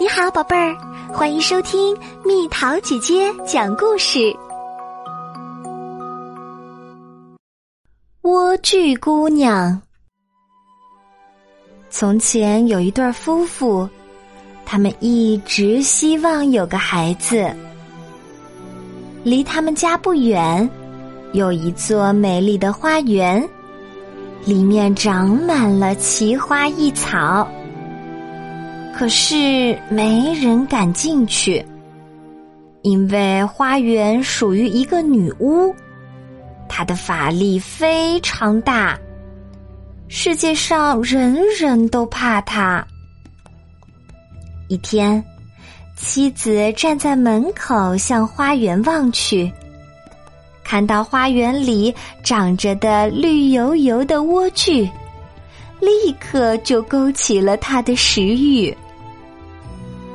你好，宝贝儿，欢迎收听蜜桃姐姐讲故事。莴苣姑娘。从前有一对夫妇，他们一直希望有个孩子。离他们家不远，有一座美丽的花园，里面长满了奇花异草。可是没人敢进去，因为花园属于一个女巫，她的法力非常大，世界上人人都怕她。一天，妻子站在门口向花园望去，看到花园里长着的绿油油的莴苣，立刻就勾起了他的食欲。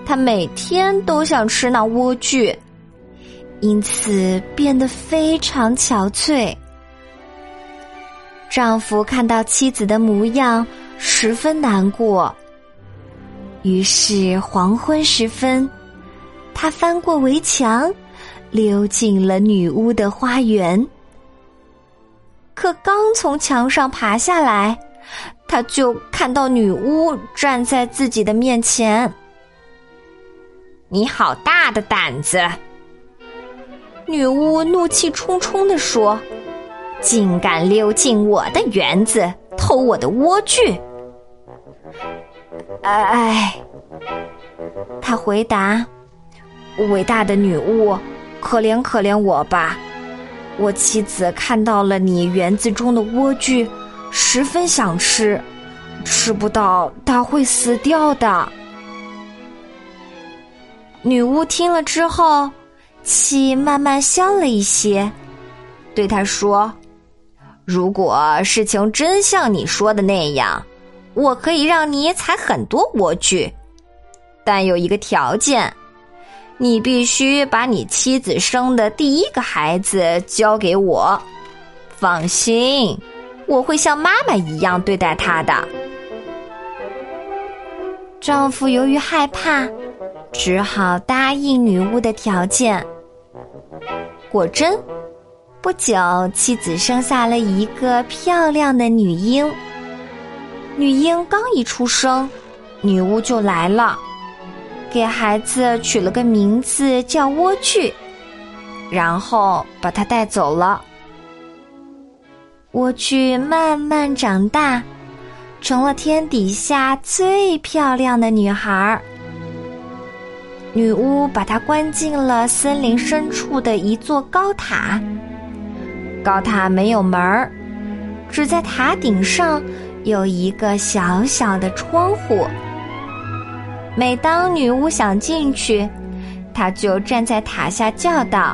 他每天都想吃那莴苣，因此变得非常憔悴。丈夫看到妻子的模样，十分难过。于是黄昏时分，他翻过围墙，溜进了女巫的花园。可刚从墙上爬下来，他就看到女巫站在自己的面前。你好大的胆子！女巫怒气冲冲地说：“竟敢溜进我的园子偷我的莴苣！”哎，他回答：“伟大的女巫，可怜可怜我吧！我妻子看到了你园子中的莴苣，十分想吃，吃不到她会死掉的。”女巫听了之后，气慢慢消了一些，对他说：“如果事情真像你说的那样，我可以让你采很多莴苣，但有一个条件，你必须把你妻子生的第一个孩子交给我。放心，我会像妈妈一样对待他的。”丈夫由于害怕。只好答应女巫的条件。果真，不久，妻子生下了一个漂亮的女婴。女婴刚一出生，女巫就来了，给孩子取了个名字叫莴苣，然后把她带走了。莴苣慢慢长大，成了天底下最漂亮的女孩儿。女巫把她关进了森林深处的一座高塔。高塔没有门儿，只在塔顶上有一个小小的窗户。每当女巫想进去，她就站在塔下叫道：“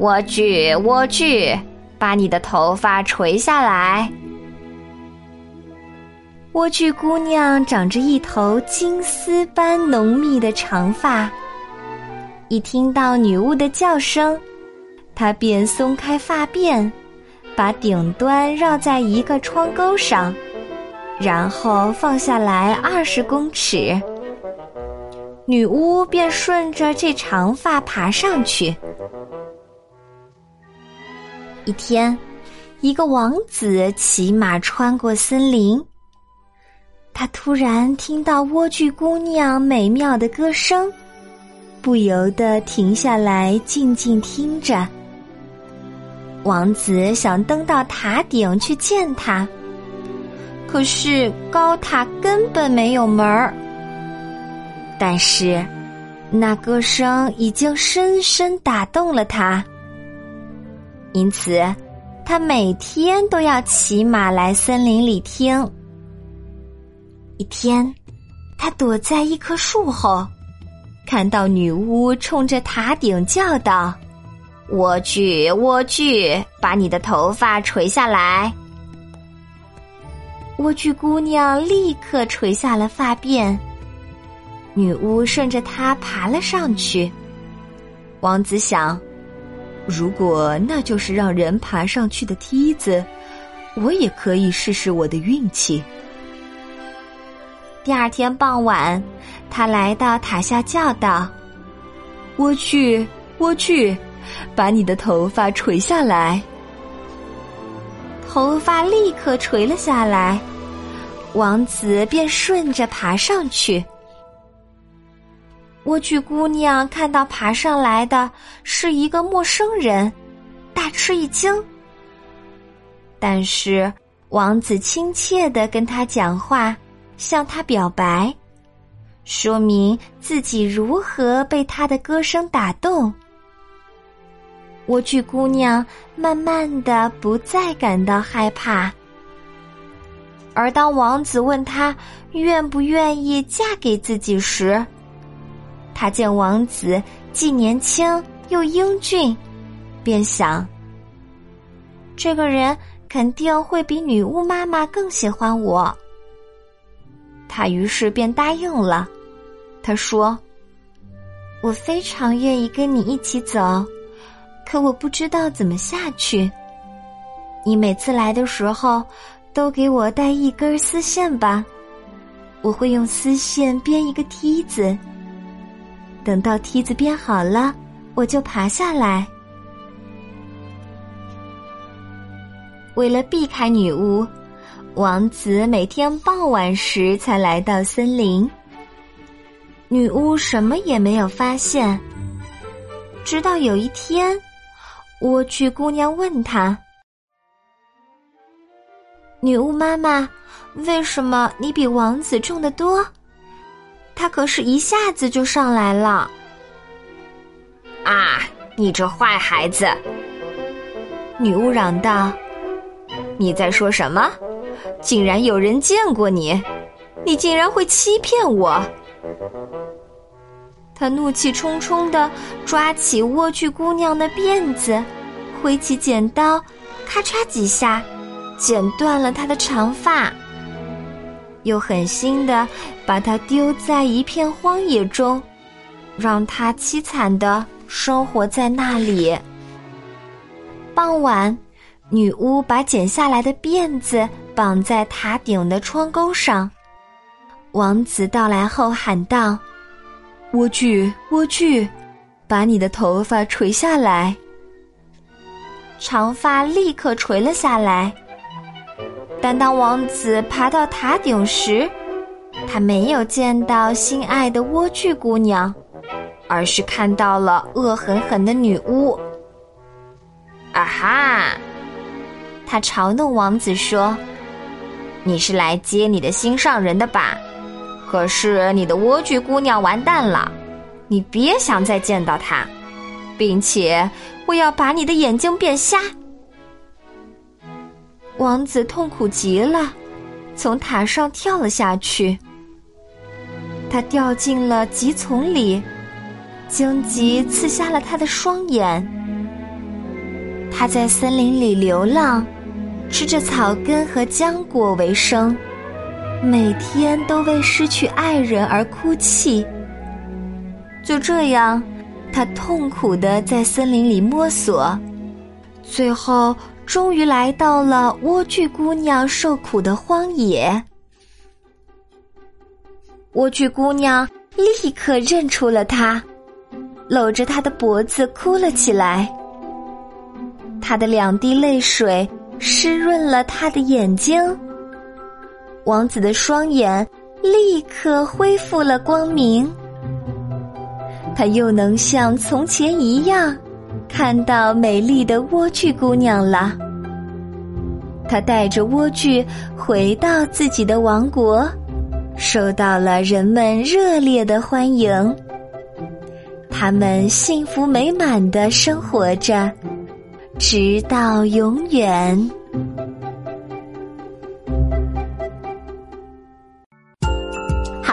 莴苣，莴苣，把你的头发垂下来。”莴苣姑娘长着一头金丝般浓密的长发，一听到女巫的叫声，她便松开发辫，把顶端绕在一个窗钩上，然后放下来二十公尺。女巫便顺着这长发爬上去。一天，一个王子骑马穿过森林。他突然听到莴苣姑娘美妙的歌声，不由得停下来静静听着。王子想登到塔顶去见她，可是高塔根本没有门儿。但是，那歌声已经深深打动了他，因此，他每天都要骑马来森林里听。一天，他躲在一棵树后，看到女巫冲着塔顶叫道：“莴苣，莴苣，把你的头发垂下来。”莴苣姑娘立刻垂下了发辫。女巫顺着她爬了上去。王子想，如果那就是让人爬上去的梯子，我也可以试试我的运气。第二天傍晚，他来到塔下叫道：“莴苣，莴苣，把你的头发垂下来。”头发立刻垂了下来，王子便顺着爬上去。莴苣姑娘看到爬上来的是一个陌生人，大吃一惊。但是王子亲切的跟她讲话，向她表白，说明自己如何被他的歌声打动。莴苣姑娘慢慢的不再感到害怕，而当王子问她愿不愿意嫁给自己时，她见王子既年轻又英俊，便想：这个人肯定会比女巫妈妈更喜欢我。她于是便答应了。她说：“我非常愿意跟你一起走。”可我不知道怎么下去。你每次来的时候，都给我带一根丝线吧，我会用丝线编一个梯子。等到梯子编好了，我就爬下来。为了避开女巫，王子每天傍晚时才来到森林。女巫什么也没有发现，直到有一天。莴苣姑娘问他：“女巫妈妈，为什么你比王子重得多？他可是一下子就上来了。”啊！你这坏孩子！女巫嚷道：“你在说什么？竟然有人见过你！你竟然会欺骗我！”他怒气冲冲的抓起莴苣姑娘的辫子，挥起剪刀，咔嚓几下，剪断了她的长发，又狠心的把她丢在一片荒野中，让她凄惨的生活在那里。傍晚，女巫把剪下来的辫子绑在塔顶的窗钩上，王子到来后喊道。莴苣，莴苣，把你的头发垂下来。长发立刻垂了下来。但当王子爬到塔顶时，他没有见到心爱的莴苣姑娘，而是看到了恶狠狠的女巫。啊哈！他嘲弄王子说：“你是来接你的心上人的吧？”可是你的莴苣姑娘完蛋了，你别想再见到她，并且我要把你的眼睛变瞎。王子痛苦极了，从塔上跳了下去。他掉进了棘丛里，荆棘刺瞎了他的双眼。他在森林里流浪，吃着草根和浆果为生。每天都为失去爱人而哭泣。就这样，他痛苦的在森林里摸索，最后终于来到了莴苣姑娘受苦的荒野。莴苣姑娘立刻认出了他，搂着他的脖子哭了起来。他的两滴泪水湿润了他的眼睛。王子的双眼立刻恢复了光明，他又能像从前一样看到美丽的莴苣姑娘了。她带着莴苣回到自己的王国，受到了人们热烈的欢迎。他们幸福美满的生活着，直到永远。